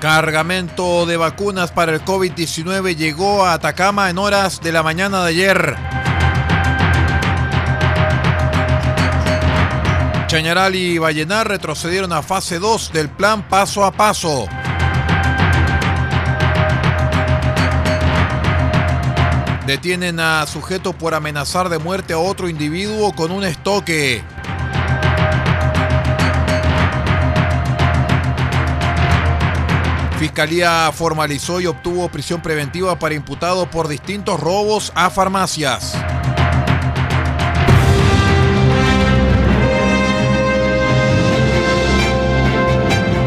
Cargamento de vacunas para el COVID-19 llegó a Atacama en horas de la mañana de ayer. Chañaral y Vallenar retrocedieron a fase 2 del plan paso a paso. Detienen a sujeto por amenazar de muerte a otro individuo con un estoque. Fiscalía formalizó y obtuvo prisión preventiva para imputado por distintos robos a farmacias.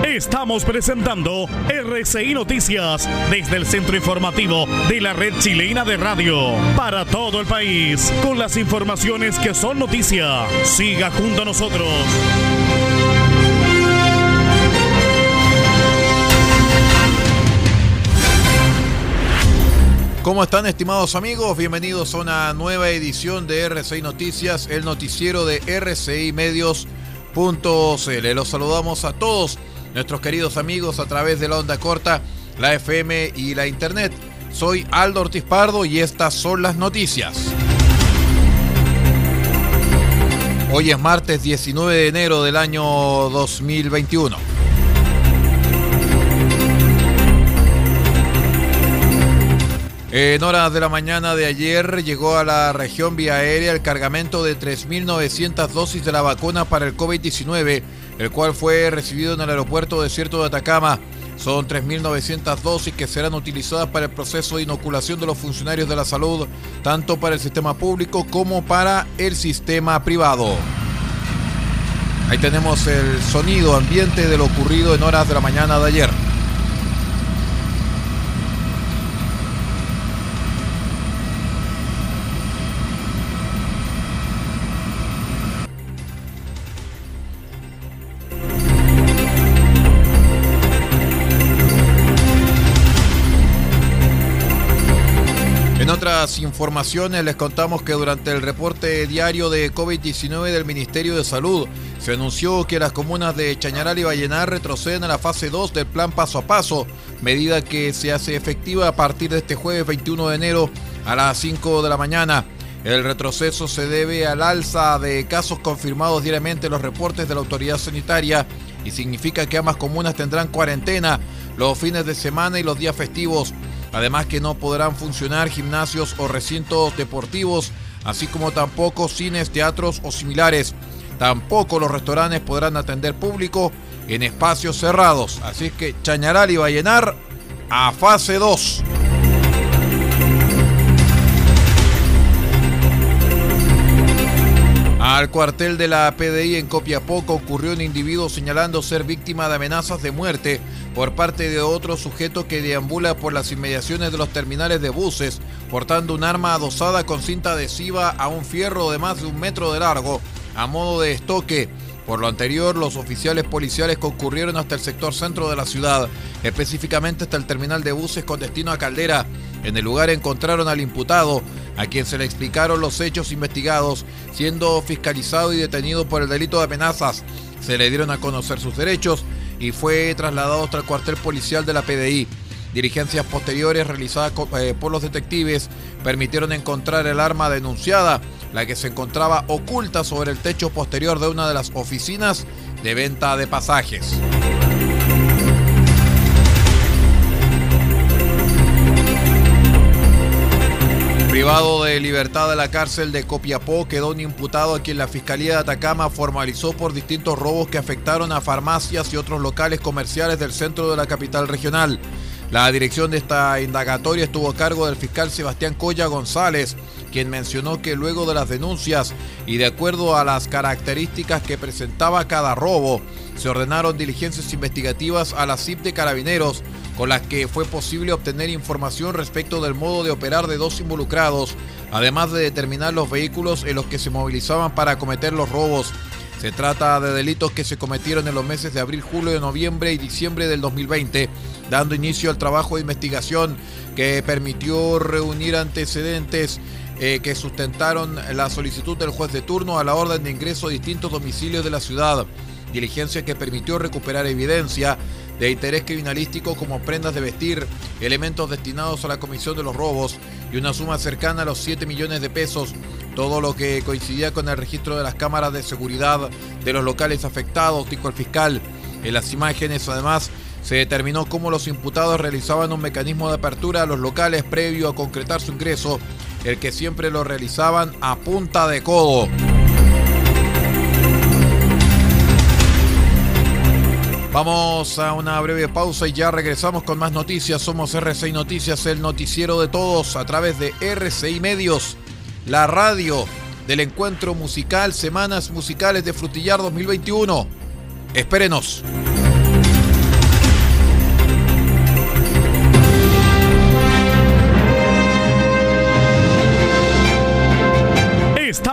Estamos presentando RCI Noticias desde el centro informativo de la red chilena de radio para todo el país con las informaciones que son noticia. Siga junto a nosotros. ¿Cómo están estimados amigos? Bienvenidos a una nueva edición de RCI Noticias, el noticiero de RCI Medios.cl. Los saludamos a todos nuestros queridos amigos a través de la onda corta, la FM y la internet. Soy Aldo Ortiz Pardo y estas son las noticias. Hoy es martes 19 de enero del año 2021. En horas de la mañana de ayer llegó a la región vía aérea el cargamento de 3.900 dosis de la vacuna para el COVID-19, el cual fue recibido en el aeropuerto desierto de Atacama. Son 3.900 dosis que serán utilizadas para el proceso de inoculación de los funcionarios de la salud, tanto para el sistema público como para el sistema privado. Ahí tenemos el sonido ambiente de lo ocurrido en horas de la mañana de ayer. Informaciones les contamos que durante el reporte diario de COVID-19 del Ministerio de Salud se anunció que las comunas de Chañaral y Vallenar retroceden a la fase 2 del plan paso a paso, medida que se hace efectiva a partir de este jueves 21 de enero a las 5 de la mañana. El retroceso se debe al alza de casos confirmados diariamente en los reportes de la autoridad sanitaria y significa que ambas comunas tendrán cuarentena los fines de semana y los días festivos. Además que no podrán funcionar gimnasios o recintos deportivos, así como tampoco cines, teatros o similares. Tampoco los restaurantes podrán atender público en espacios cerrados. Así que Chañaral y Vallenar a fase 2. Al cuartel de la PDI en Copiapó ocurrió un individuo señalando ser víctima de amenazas de muerte por parte de otro sujeto que deambula por las inmediaciones de los terminales de buses, portando un arma adosada con cinta adhesiva a un fierro de más de un metro de largo, a modo de estoque. Por lo anterior, los oficiales policiales concurrieron hasta el sector centro de la ciudad, específicamente hasta el terminal de buses con destino a Caldera. En el lugar encontraron al imputado, a quien se le explicaron los hechos investigados, siendo fiscalizado y detenido por el delito de amenazas. Se le dieron a conocer sus derechos y fue trasladado hasta el cuartel policial de la PDI. Dirigencias posteriores realizadas eh, por los detectives permitieron encontrar el arma denunciada, la que se encontraba oculta sobre el techo posterior de una de las oficinas de venta de pasajes. Privado de libertad de la cárcel de Copiapó quedó un imputado a quien la Fiscalía de Atacama formalizó por distintos robos que afectaron a farmacias y otros locales comerciales del centro de la capital regional. La dirección de esta indagatoria estuvo a cargo del fiscal Sebastián Coya González, quien mencionó que luego de las denuncias y de acuerdo a las características que presentaba cada robo, se ordenaron diligencias investigativas a la CIP de Carabineros, con las que fue posible obtener información respecto del modo de operar de dos involucrados, además de determinar los vehículos en los que se movilizaban para cometer los robos. Se trata de delitos que se cometieron en los meses de abril, julio, noviembre y diciembre del 2020, dando inicio al trabajo de investigación que permitió reunir antecedentes eh, que sustentaron la solicitud del juez de turno a la orden de ingreso a distintos domicilios de la ciudad. Diligencia que permitió recuperar evidencia de interés criminalístico como prendas de vestir, elementos destinados a la comisión de los robos y una suma cercana a los 7 millones de pesos todo lo que coincidía con el registro de las cámaras de seguridad de los locales afectados, dijo el fiscal. En las imágenes, además, se determinó cómo los imputados realizaban un mecanismo de apertura a los locales previo a concretar su ingreso, el que siempre lo realizaban a punta de codo. Vamos a una breve pausa y ya regresamos con más noticias. Somos RCI Noticias, el noticiero de todos a través de RCI Medios la radio del encuentro musical Semanas Musicales de Frutillar 2021. Espérenos.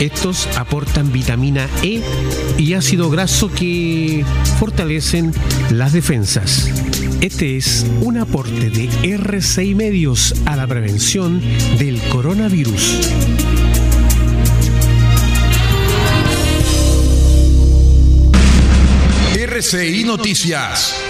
Estos aportan vitamina E y ácido graso que fortalecen las defensas. Este es un aporte de R6 Medios a la prevención del coronavirus. RCI Noticias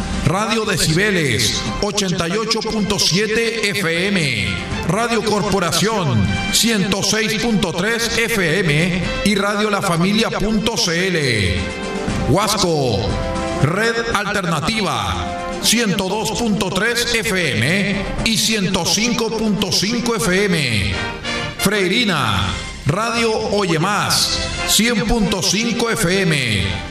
Radio Decibeles 88.7 FM, Radio Corporación 106.3 FM y Radio La Familia.cl. Huasco, Red Alternativa 102.3 FM y 105.5 FM. Freirina, Radio Oye Más, 100.5 FM.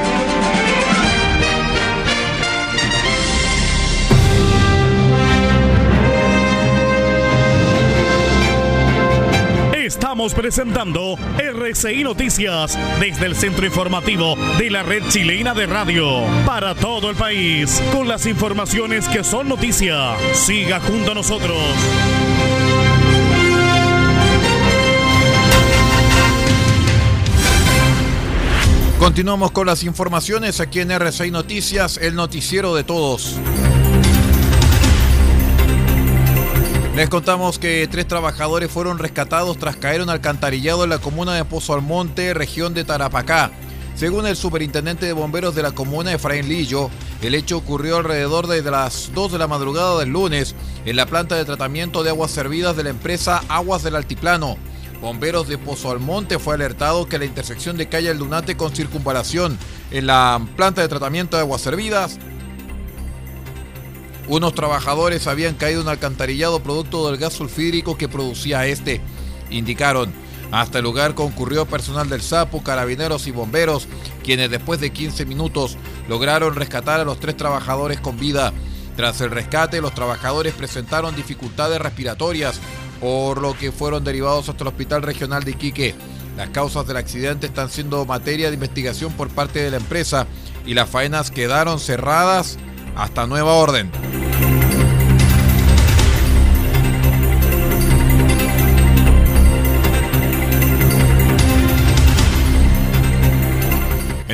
Estamos presentando RCI Noticias desde el centro informativo de la red chilena de radio para todo el país con las informaciones que son noticia. Siga junto a nosotros. Continuamos con las informaciones aquí en RCI Noticias, el noticiero de todos. Les contamos que tres trabajadores fueron rescatados tras caer un alcantarillado en la comuna de Pozo Almonte, región de Tarapacá. Según el superintendente de bomberos de la comuna, Efraín Lillo, el hecho ocurrió alrededor de las 2 de la madrugada del lunes en la planta de tratamiento de aguas servidas de la empresa Aguas del Altiplano. Bomberos de Pozo Almonte fue alertado que la intersección de calle El Lunate con circunvalación en la planta de tratamiento de aguas servidas unos trabajadores habían caído en alcantarillado producto del gas sulfídrico que producía este. Indicaron. Hasta el lugar concurrió personal del SAPO, carabineros y bomberos, quienes después de 15 minutos lograron rescatar a los tres trabajadores con vida. Tras el rescate, los trabajadores presentaron dificultades respiratorias, por lo que fueron derivados hasta el Hospital Regional de Iquique. Las causas del accidente están siendo materia de investigación por parte de la empresa y las faenas quedaron cerradas hasta nueva orden.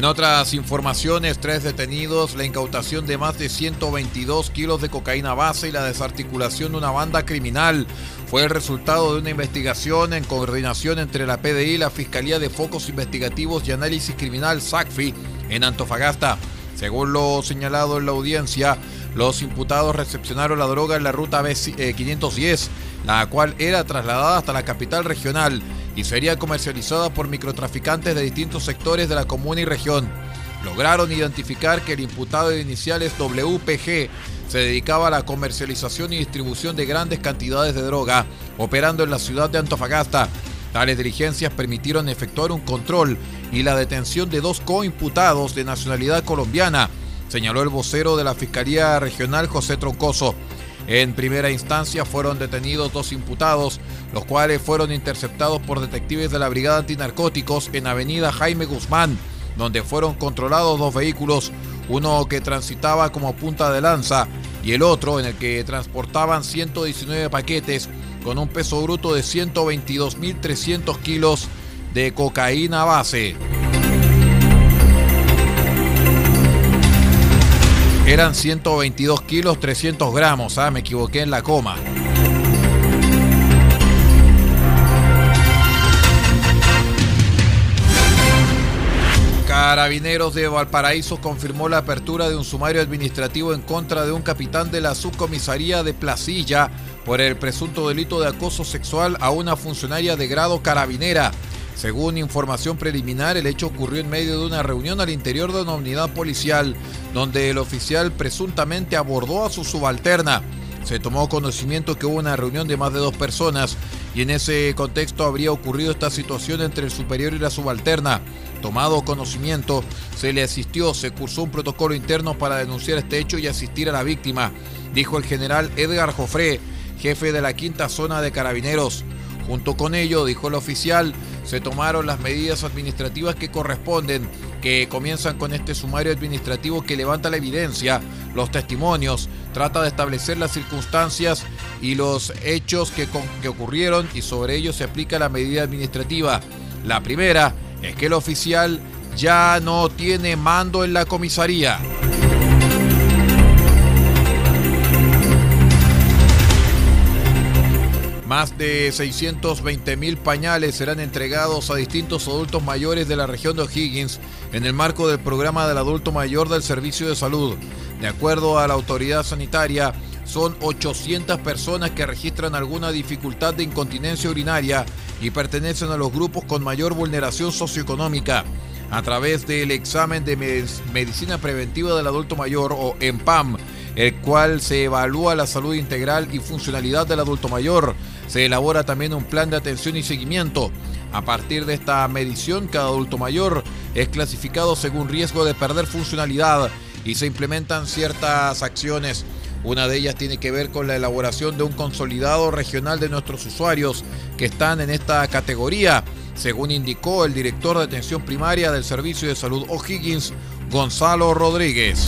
Otras informaciones, tres detenidos, la incautación de más de 122 kilos de cocaína base y la desarticulación de una banda criminal fue el resultado de una investigación en coordinación entre la PDI la Fiscalía de Focos Investigativos y Análisis Criminal SACFI en Antofagasta. Según lo señalado en la audiencia, los imputados recepcionaron la droga en la ruta B510, eh, la cual era trasladada hasta la capital regional y sería comercializada por microtraficantes de distintos sectores de la comuna y región. Lograron identificar que el imputado de iniciales WPG se dedicaba a la comercialización y distribución de grandes cantidades de droga, operando en la ciudad de Antofagasta. Tales diligencias permitieron efectuar un control y la detención de dos coimputados de nacionalidad colombiana, señaló el vocero de la Fiscalía Regional José Troncoso. En primera instancia fueron detenidos dos imputados, los cuales fueron interceptados por detectives de la Brigada Antinarcóticos en Avenida Jaime Guzmán, donde fueron controlados dos vehículos, uno que transitaba como punta de lanza y el otro en el que transportaban 119 paquetes con un peso bruto de 122.300 kilos de cocaína base. Eran 122 kilos 300 gramos, ah, me equivoqué en la coma. Carabineros de Valparaíso confirmó la apertura de un sumario administrativo en contra de un capitán de la subcomisaría de Placilla por el presunto delito de acoso sexual a una funcionaria de grado carabinera. Según información preliminar, el hecho ocurrió en medio de una reunión al interior de una unidad policial, donde el oficial presuntamente abordó a su subalterna. Se tomó conocimiento que hubo una reunión de más de dos personas y en ese contexto habría ocurrido esta situación entre el superior y la subalterna. Tomado conocimiento, se le asistió, se cursó un protocolo interno para denunciar este hecho y asistir a la víctima, dijo el general Edgar Jofré, jefe de la quinta zona de carabineros. Junto con ello, dijo el oficial, se tomaron las medidas administrativas que corresponden, que comienzan con este sumario administrativo que levanta la evidencia, los testimonios, trata de establecer las circunstancias y los hechos que, que ocurrieron y sobre ello se aplica la medida administrativa. La primera es que el oficial ya no tiene mando en la comisaría. Más de 620 mil pañales serán entregados a distintos adultos mayores de la región de O'Higgins en el marco del programa del adulto mayor del Servicio de Salud. De acuerdo a la autoridad sanitaria, son 800 personas que registran alguna dificultad de incontinencia urinaria y pertenecen a los grupos con mayor vulneración socioeconómica. A través del examen de medicina preventiva del adulto mayor o EMPAM, el cual se evalúa la salud integral y funcionalidad del adulto mayor. Se elabora también un plan de atención y seguimiento. A partir de esta medición, cada adulto mayor es clasificado según riesgo de perder funcionalidad y se implementan ciertas acciones. Una de ellas tiene que ver con la elaboración de un consolidado regional de nuestros usuarios que están en esta categoría, según indicó el director de atención primaria del Servicio de Salud O'Higgins, Gonzalo Rodríguez.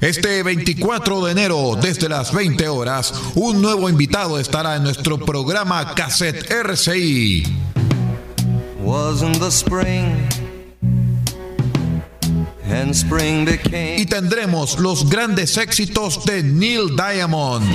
Este 24 de enero, desde las 20 horas, un nuevo invitado estará en nuestro programa Cassette RCI. Y tendremos los grandes éxitos de Neil Diamond.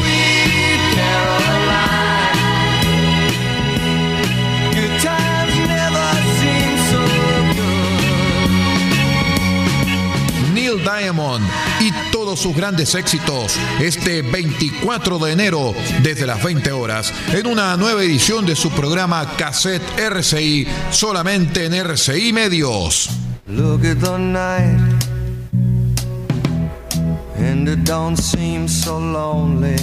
Diamond y todos sus grandes éxitos este 24 de enero desde las 20 horas en una nueva edición de su programa Cassette RCI solamente en RCI Medios. Look at the night and it don't seem so lonely.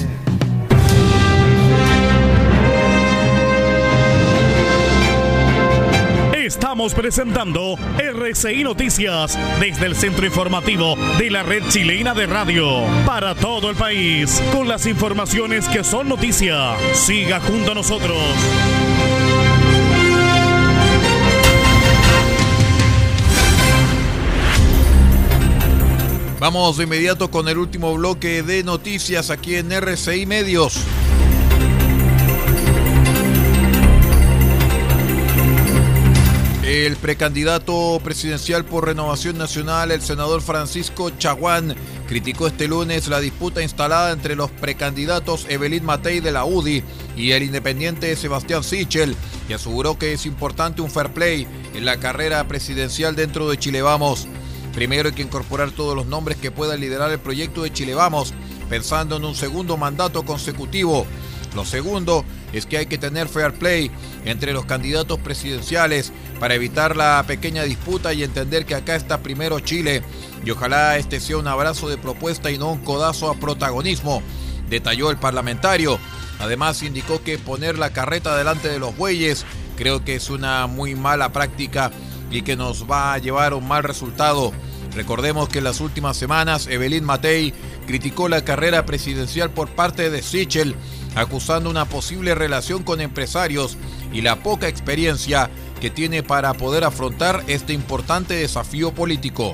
Estamos presentando RCI Noticias desde el centro informativo de la red chilena de radio para todo el país con las informaciones que son noticia. Siga junto a nosotros. Vamos de inmediato con el último bloque de noticias aquí en RCI Medios. El precandidato presidencial por Renovación Nacional, el senador Francisco Chaguán, criticó este lunes la disputa instalada entre los precandidatos Evelyn Matei de la UDI y el independiente Sebastián Sichel y aseguró que es importante un fair play en la carrera presidencial dentro de Chile Vamos. Primero hay que incorporar todos los nombres que puedan liderar el proyecto de Chile Vamos, pensando en un segundo mandato consecutivo. Lo segundo es que hay que tener fair play entre los candidatos presidenciales para evitar la pequeña disputa y entender que acá está primero Chile y ojalá este sea un abrazo de propuesta y no un codazo a protagonismo, detalló el parlamentario. Además indicó que poner la carreta delante de los bueyes creo que es una muy mala práctica y que nos va a llevar a un mal resultado. Recordemos que en las últimas semanas Evelyn Matei criticó la carrera presidencial por parte de Sichel, acusando una posible relación con empresarios y la poca experiencia que tiene para poder afrontar este importante desafío político.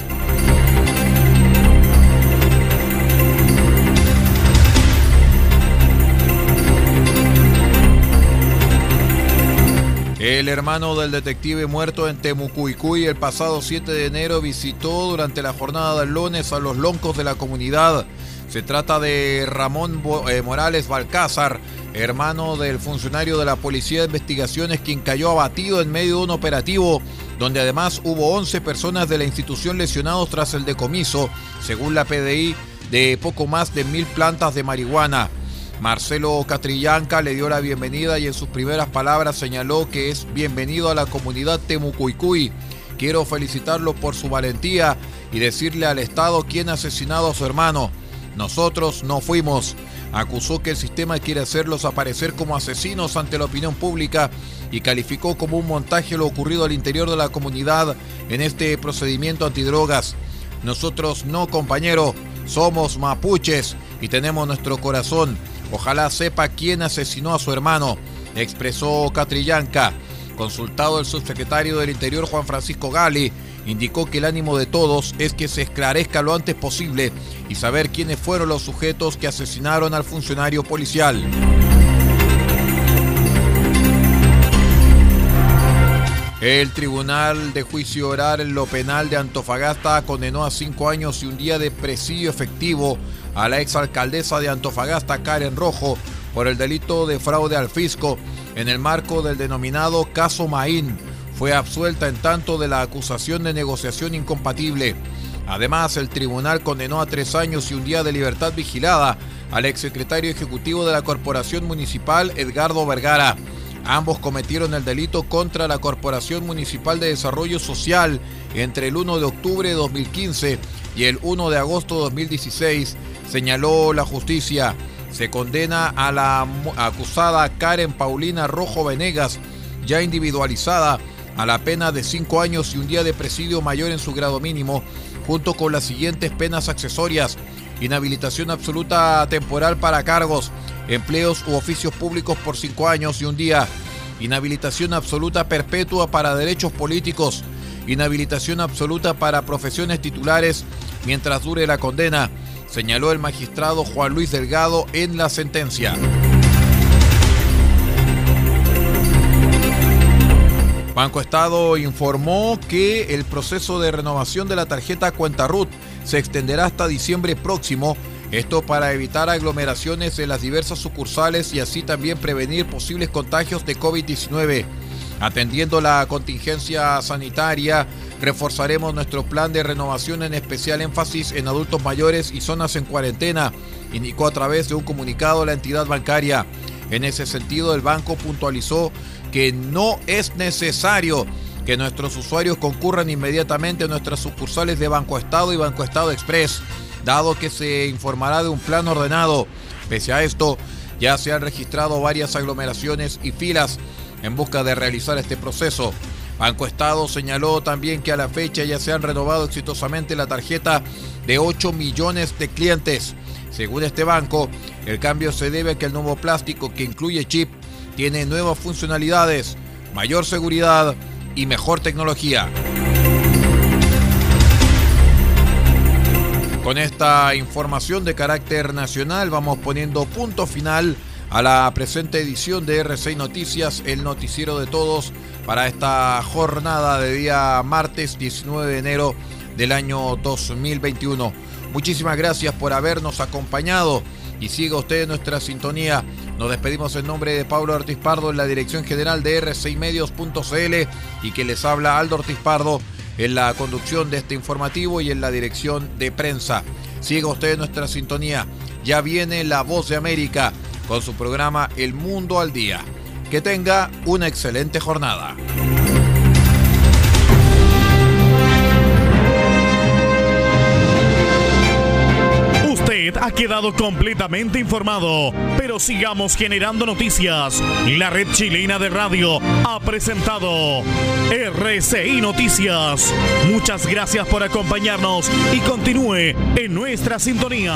El hermano del detective muerto en Temucuicuy el pasado 7 de enero visitó durante la jornada del lunes a los loncos de la comunidad. Se trata de Ramón eh, Morales Balcázar, hermano del funcionario de la Policía de Investigaciones, quien cayó abatido en medio de un operativo donde además hubo 11 personas de la institución lesionados tras el decomiso, según la PDI, de poco más de mil plantas de marihuana. Marcelo Catrillanca le dio la bienvenida y en sus primeras palabras señaló que es bienvenido a la comunidad Temucuicuy. Quiero felicitarlo por su valentía y decirle al Estado quién ha asesinado a su hermano. Nosotros no fuimos. Acusó que el sistema quiere hacerlos aparecer como asesinos ante la opinión pública y calificó como un montaje lo ocurrido al interior de la comunidad en este procedimiento antidrogas. Nosotros no, compañero, somos mapuches y tenemos nuestro corazón. Ojalá sepa quién asesinó a su hermano, expresó Catrillanca. Consultado el subsecretario del Interior Juan Francisco Gali, indicó que el ánimo de todos es que se esclarezca lo antes posible y saber quiénes fueron los sujetos que asesinaron al funcionario policial. El Tribunal de Juicio Oral en lo Penal de Antofagasta condenó a cinco años y un día de presidio efectivo a la exalcaldesa de Antofagasta, Karen Rojo, por el delito de fraude al fisco en el marco del denominado caso Maín. Fue absuelta en tanto de la acusación de negociación incompatible. Además, el tribunal condenó a tres años y un día de libertad vigilada al exsecretario ejecutivo de la Corporación Municipal, Edgardo Vergara. Ambos cometieron el delito contra la Corporación Municipal de Desarrollo Social entre el 1 de octubre de 2015 y el 1 de agosto de 2016 señaló la justicia. Se condena a la acusada Karen Paulina Rojo Venegas, ya individualizada, a la pena de cinco años y un día de presidio mayor en su grado mínimo, junto con las siguientes penas accesorias. Inhabilitación absoluta temporal para cargos, empleos u oficios públicos por cinco años y un día. Inhabilitación absoluta perpetua para derechos políticos. Inhabilitación absoluta para profesiones titulares mientras dure la condena señaló el magistrado Juan Luis Delgado en la sentencia. Banco Estado informó que el proceso de renovación de la tarjeta Cuenta RUT se extenderá hasta diciembre próximo, esto para evitar aglomeraciones en las diversas sucursales y así también prevenir posibles contagios de COVID-19. Atendiendo la contingencia sanitaria, reforzaremos nuestro plan de renovación en especial énfasis en adultos mayores y zonas en cuarentena, indicó a través de un comunicado la entidad bancaria. En ese sentido, el banco puntualizó que no es necesario que nuestros usuarios concurran inmediatamente a nuestras sucursales de Banco Estado y Banco Estado Express, dado que se informará de un plan ordenado. Pese a esto, ya se han registrado varias aglomeraciones y filas en busca de realizar este proceso. Banco Estado señaló también que a la fecha ya se han renovado exitosamente la tarjeta de 8 millones de clientes. Según este banco, el cambio se debe a que el nuevo plástico que incluye chip tiene nuevas funcionalidades, mayor seguridad y mejor tecnología. Con esta información de carácter nacional vamos poniendo punto final a la presente edición de R6 Noticias, el noticiero de todos, para esta jornada de día martes 19 de enero del año 2021. Muchísimas gracias por habernos acompañado y siga usted nuestra sintonía. Nos despedimos en nombre de Pablo Ortiz Pardo en la dirección general de r6medios.cl y que les habla Aldo Ortiz Pardo en la conducción de este informativo y en la dirección de prensa. Siga usted nuestra sintonía. Ya viene La Voz de América con su programa El Mundo al Día. Que tenga una excelente jornada. Usted ha quedado completamente informado, pero sigamos generando noticias. La red chilena de radio ha presentado RCI Noticias. Muchas gracias por acompañarnos y continúe en nuestra sintonía.